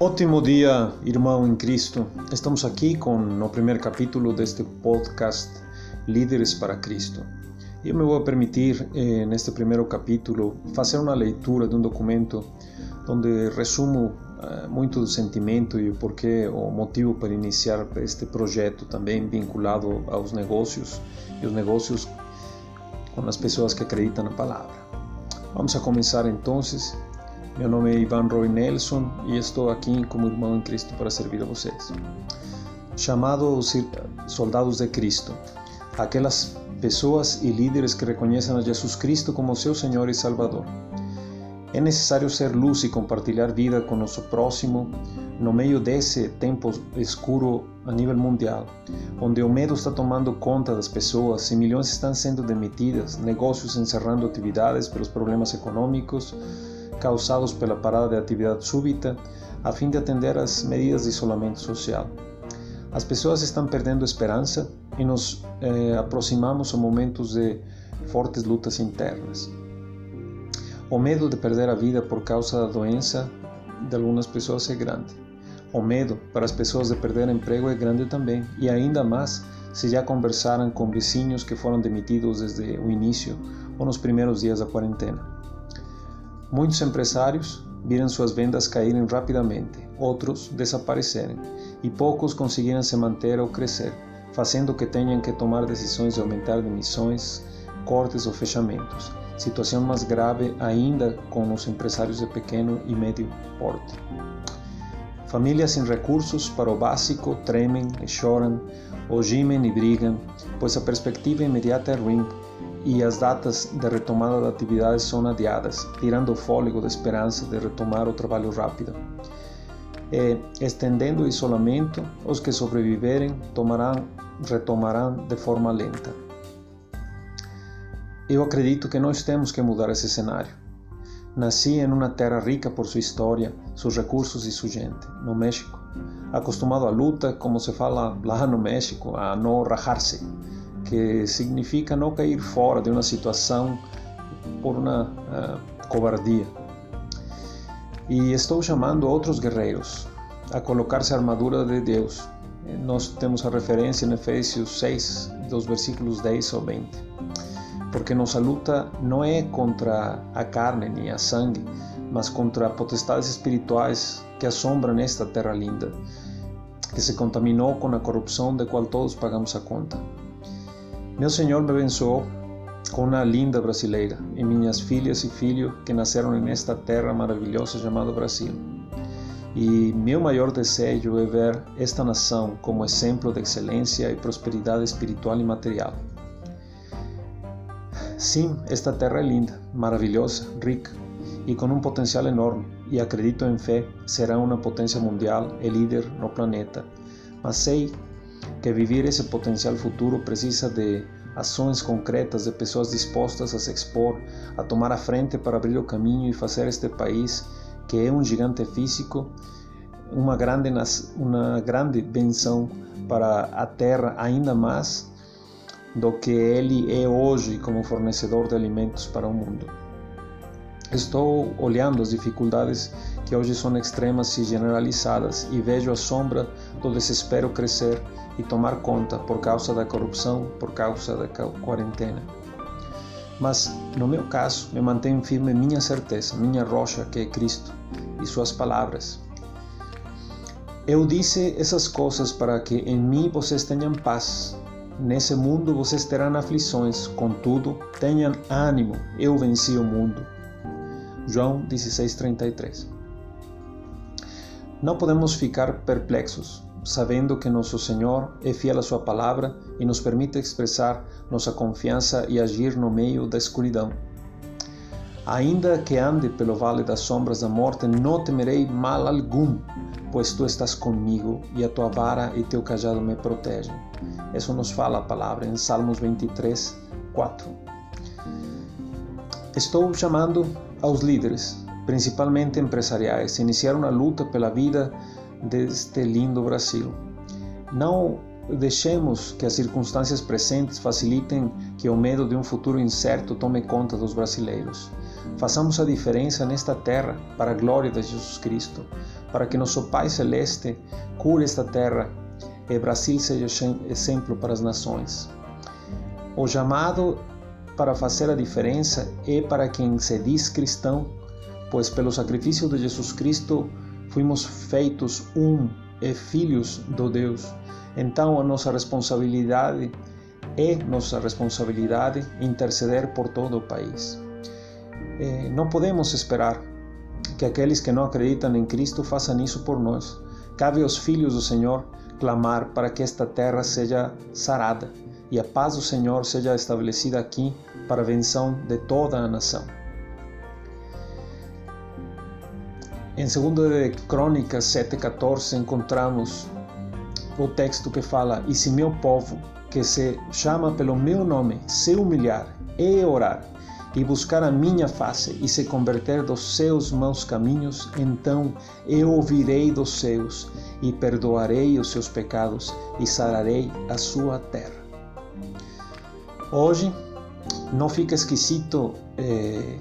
Ótimo dia, irmão em Cristo. Estamos aqui com o primeiro capítulo deste podcast Líderes para Cristo. Eu me vou permitir, eh, neste primeiro capítulo, fazer uma leitura de um documento onde resumo eh, muito do sentimento e o porquê, o motivo para iniciar este projeto também vinculado aos negócios e os negócios com as pessoas que acreditam na palavra. Vamos a começar então meu nome é Ivan Roy Nelson e estou aqui como irmão em Cristo para servir a vocês. Chamados soldados de Cristo, aquelas pessoas e líderes que reconhecem a Jesus Cristo como seu Senhor e Salvador. É necessário ser luz e compartilhar vida com nosso próximo no meio desse tempo escuro a nível mundial, onde o medo está tomando conta das pessoas e milhões estão sendo demitidas, negócios encerrando atividades pelos problemas econômicos, causados pela parada de atividade súbita, a fim de atender às medidas de isolamento social. As pessoas estão perdendo esperança e nos eh, aproximamos a momentos de fortes lutas internas. O medo de perder a vida por causa da doença de algumas pessoas é grande. O medo para as pessoas de perder emprego é grande também, e ainda mais se já conversaram com vizinhos que foram demitidos desde o início ou nos primeiros dias da quarentena. Muitos empresários viram suas vendas caírem rapidamente, outros desaparecerem, e poucos conseguiram se manter ou crescer, fazendo que tenham que tomar decisões de aumentar demissões, cortes ou fechamentos. Situação mais grave ainda com os empresários de pequeno e médio porte. Famílias sem recursos para o básico tremem e choram, ou gemem e brigam, pois a perspectiva imediata é ruim e as datas de retomada da atividade são adiadas, tirando o fôlego da esperança de retomar o trabalho rápido. E, estendendo o isolamento, os que sobreviverem tomarão, retomarão de forma lenta. Eu acredito que nós temos que mudar esse cenário. Nasci em uma terra rica por sua história, seus recursos e sua gente, no México. Acostumado à luta, como se fala lá no México, a não rajar-se que significa não cair fora de uma situação por uma uh, covardia. E estou chamando outros guerreiros a colocar-se a armadura de Deus. Nós temos a referência em Efésios 6, dos versículos 10 ao 20. Porque nossa luta não é contra a carne nem a sangue, mas contra potestades espirituais que assombram esta terra linda, que se contaminou com a corrupção de qual todos pagamos a conta. Meu Senhor me abençoou com uma linda brasileira e minhas filhas e filhos que nasceram nesta terra maravilhosa chamada Brasil. E meu maior desejo é ver esta nação como exemplo de excelência e prosperidade espiritual e material. Sim, esta terra é linda, maravilhosa, rica e com um potencial enorme, e acredito em fé será uma potência mundial e líder no planeta. Mas sei que viver esse potencial futuro precisa de ações concretas de pessoas dispostas a se expor, a tomar a frente para abrir o caminho e fazer este país, que é um gigante físico, uma grande, uma grande benção para a terra, ainda mais do que ele é hoje como fornecedor de alimentos para o mundo. Estou olhando as dificuldades que hoje são extremas e generalizadas e vejo a sombra do desespero crescer e tomar conta por causa da corrupção, por causa da quarentena. Mas, no meu caso, me mantém firme minha certeza, minha rocha, que é Cristo, e suas palavras. Eu disse essas coisas para que em mim vocês tenham paz. Nesse mundo vocês terão aflições, contudo, tenham ânimo, eu venci o mundo. João 16:33. Não podemos ficar perplexos sabendo que nosso Senhor é fiel à sua palavra e nos permite expressar nossa confiança e agir no meio da escuridão. Ainda que ande pelo vale das sombras da morte, não temerei mal algum, pois tu estás comigo e a tua vara e teu cajado me protegem. Isso nos fala a palavra em Salmos 23, 4. Estou chamando aos líderes, principalmente empresariais, a iniciar uma luta pela vida deste lindo Brasil. Não deixemos que as circunstâncias presentes facilitem que o medo de um futuro incerto tome conta dos brasileiros. Façamos a diferença nesta terra para a glória de Jesus Cristo, para que nosso Pai Celeste cure esta terra e Brasil seja exemplo para as nações. O chamado para fazer a diferença é para quem se diz cristão, pois pelo sacrifício de Jesus Cristo fuimos feitos um e filhos do Deus. Então a nossa responsabilidade é nossa responsabilidade interceder por todo o país. Eh, não podemos esperar que aqueles que não acreditam em Cristo façam isso por nós. Cabe aos filhos do Senhor clamar para que esta terra seja sarada e a paz do Senhor seja estabelecida aqui para a benção de toda a nação. Em 2 Crônicas 7,14 encontramos o texto que fala: E se meu povo, que se chama pelo meu nome, se humilhar e orar, e buscar a minha face e se converter dos seus maus caminhos, então eu ouvirei dos céus e perdoarei os seus pecados e sararei a sua terra. Hoje não fica esquisito é,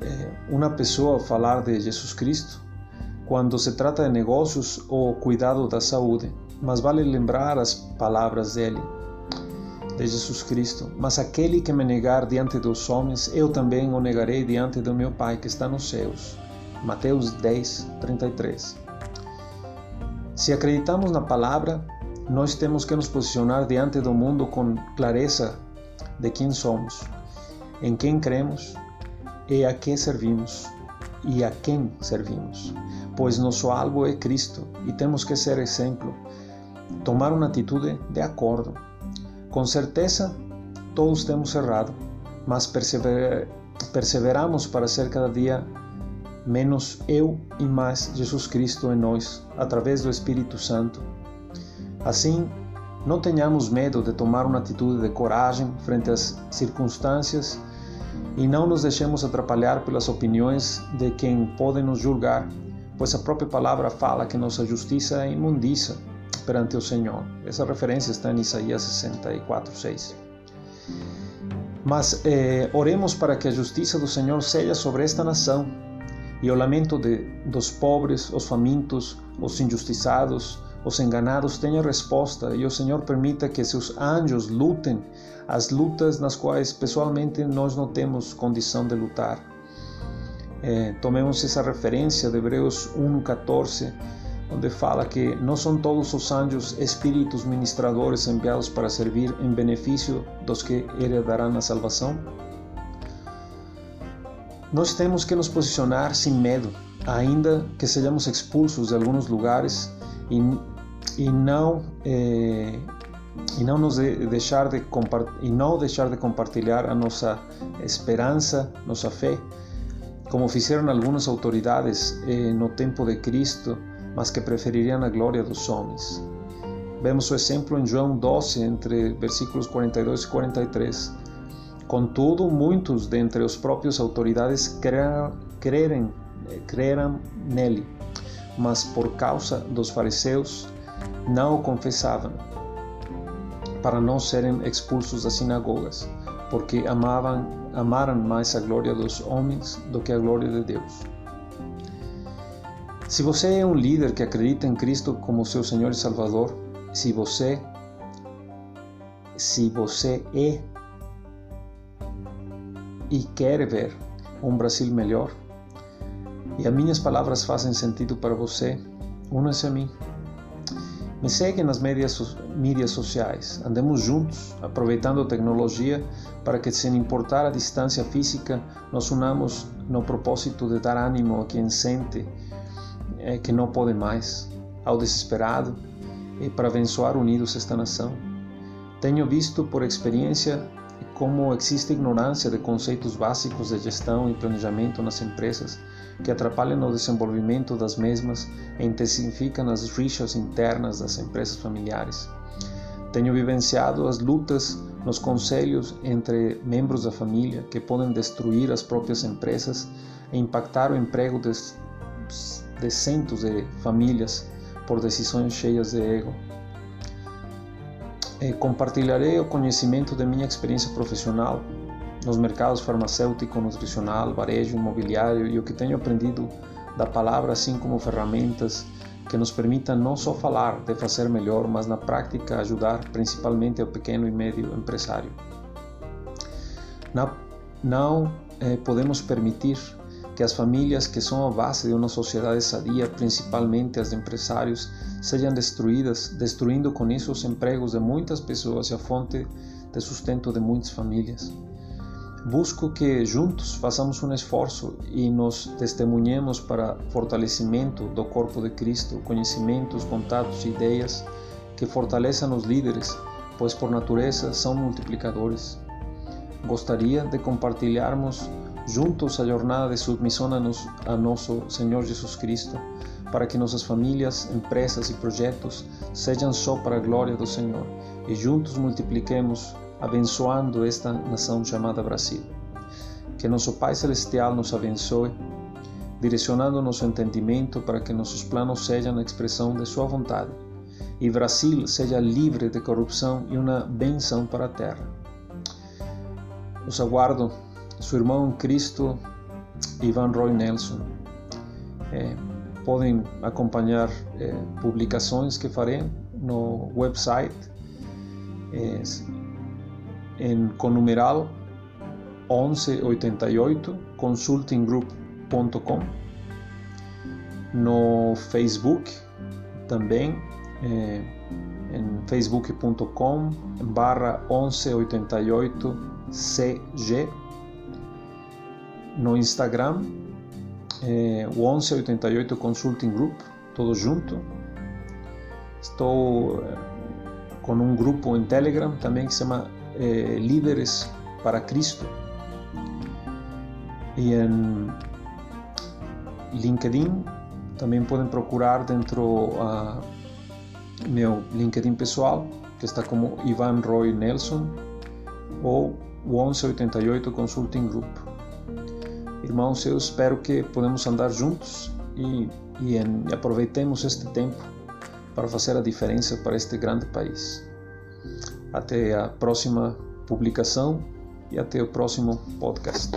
é, uma pessoa falar de Jesus Cristo quando se trata de negócios ou cuidado da saúde, mas vale lembrar as palavras dele de Jesus Cristo. Mas aquele que me negar diante dos homens, eu também o negarei diante do meu Pai que está nos céus. Mateus 10, 33. Se acreditamos na palavra, nós temos que nos posicionar diante do mundo com clareza de quem somos, em quem cremos e a quem servimos e a quem servimos, pois nosso alvo é Cristo e temos que ser exemplo, tomar uma atitude de acordo com certeza, todos temos errado, mas persever, perseveramos para ser cada dia menos eu e mais Jesus Cristo em nós, através do Espírito Santo. Assim, não tenhamos medo de tomar uma atitude de coragem frente às circunstâncias e não nos deixemos atrapalhar pelas opiniões de quem pode nos julgar, pois a própria palavra fala que nossa justiça é imundiça perante o Senhor. Essa referência está em Isaías 64, 6. Mas eh, oremos para que a justiça do Senhor seja sobre esta nação e o lamento de, dos pobres, os famintos, os injustiçados, os enganados tenha resposta e o Senhor permita que seus anjos lutem as lutas nas quais pessoalmente nós não temos condição de lutar. Eh, tomemos essa referência de Hebreus 1,14 onde fala que não são todos os anjos espíritos ministradores enviados para servir em benefício dos que heredarão a salvação? Nós temos que nos posicionar sem medo, ainda que sejamos expulsos de alguns lugares e, e não eh, e não nos deixar de e não deixar de compartilhar a nossa esperança, nossa fé, como fizeram algumas autoridades eh, no tempo de Cristo mas que prefeririam a glória dos homens. Vemos o exemplo em João 12, entre versículos 42 e 43. Contudo, muitos dentre os próprios autoridades creram, creram nele, mas por causa dos fariseus não o confessavam, para não serem expulsos das sinagogas, porque amavam, amaram mais a glória dos homens do que a glória de Deus. Se você é um líder que acredita em Cristo como seu Senhor e Salvador, se você se você é e quer ver um Brasil melhor, e as minhas palavras fazem sentido para você, una-se a mim. Me segue nas mídias, mídias sociais. Andemos juntos, aproveitando a tecnologia para que, sem importar a distância física, nos unamos no propósito de dar ânimo a quem sente é, que não pode mais, ao desesperado, e para abençoar unidos esta nação. Tenho visto por experiência como existe ignorância de conceitos básicos de gestão e planejamento nas empresas que atrapalham o desenvolvimento das mesmas e intensificam as rixas internas das empresas familiares. Tenho vivenciado as lutas nos conselhos entre membros da família que podem destruir as próprias empresas e impactar o emprego dos de centos de famílias por decisões cheias de ego. E compartilharei o conhecimento de minha experiência profissional nos mercados farmacêutico, nutricional, varejo, imobiliário e o que tenho aprendido da palavra, assim como ferramentas que nos permitam não só falar de fazer melhor, mas na prática ajudar principalmente ao pequeno e médio empresário. Não, não eh, podemos permitir que as famílias que são a base de uma sociedade sadia, principalmente as de empresários, sejam destruídas, destruindo com isso os empregos de muitas pessoas e a fonte de sustento de muitas famílias. Busco que juntos façamos um esforço e nos testemunhemos para fortalecimento do corpo de Cristo, conhecimentos, contatos e ideias que fortaleçam os líderes, pois por natureza são multiplicadores. Gostaria de compartilharmos juntos a jornada de submissão a nosso Senhor Jesus Cristo, para que nossas famílias, empresas e projetos sejam só para a glória do Senhor e juntos multipliquemos, abençoando esta nação chamada Brasil. Que nosso Pai Celestial nos abençoe, direcionando nosso entendimento para que nossos planos sejam a expressão de Sua vontade e Brasil seja livre de corrupção e uma benção para a terra. Os aguardo seu irmão Cristo, Ivan Roy Nelson. É, podem acompanhar é, publicações que farei no website. Em, com numeral 1188 consultinggroup.com no Facebook também em facebook.com barra 1188 cg no Instagram, é, o 1188 Consulting Group, todo junto. Estou é, com um grupo em Telegram também que se chama é, Líderes para Cristo. E em LinkedIn também podem procurar dentro a meu LinkedIn pessoal, que está como Ivan Roy Nelson, ou o 1188 Consulting Group. Irmãos, eu espero que podemos andar juntos e, e, e aproveitemos este tempo para fazer a diferença para este grande país. Até a próxima publicação e até o próximo podcast.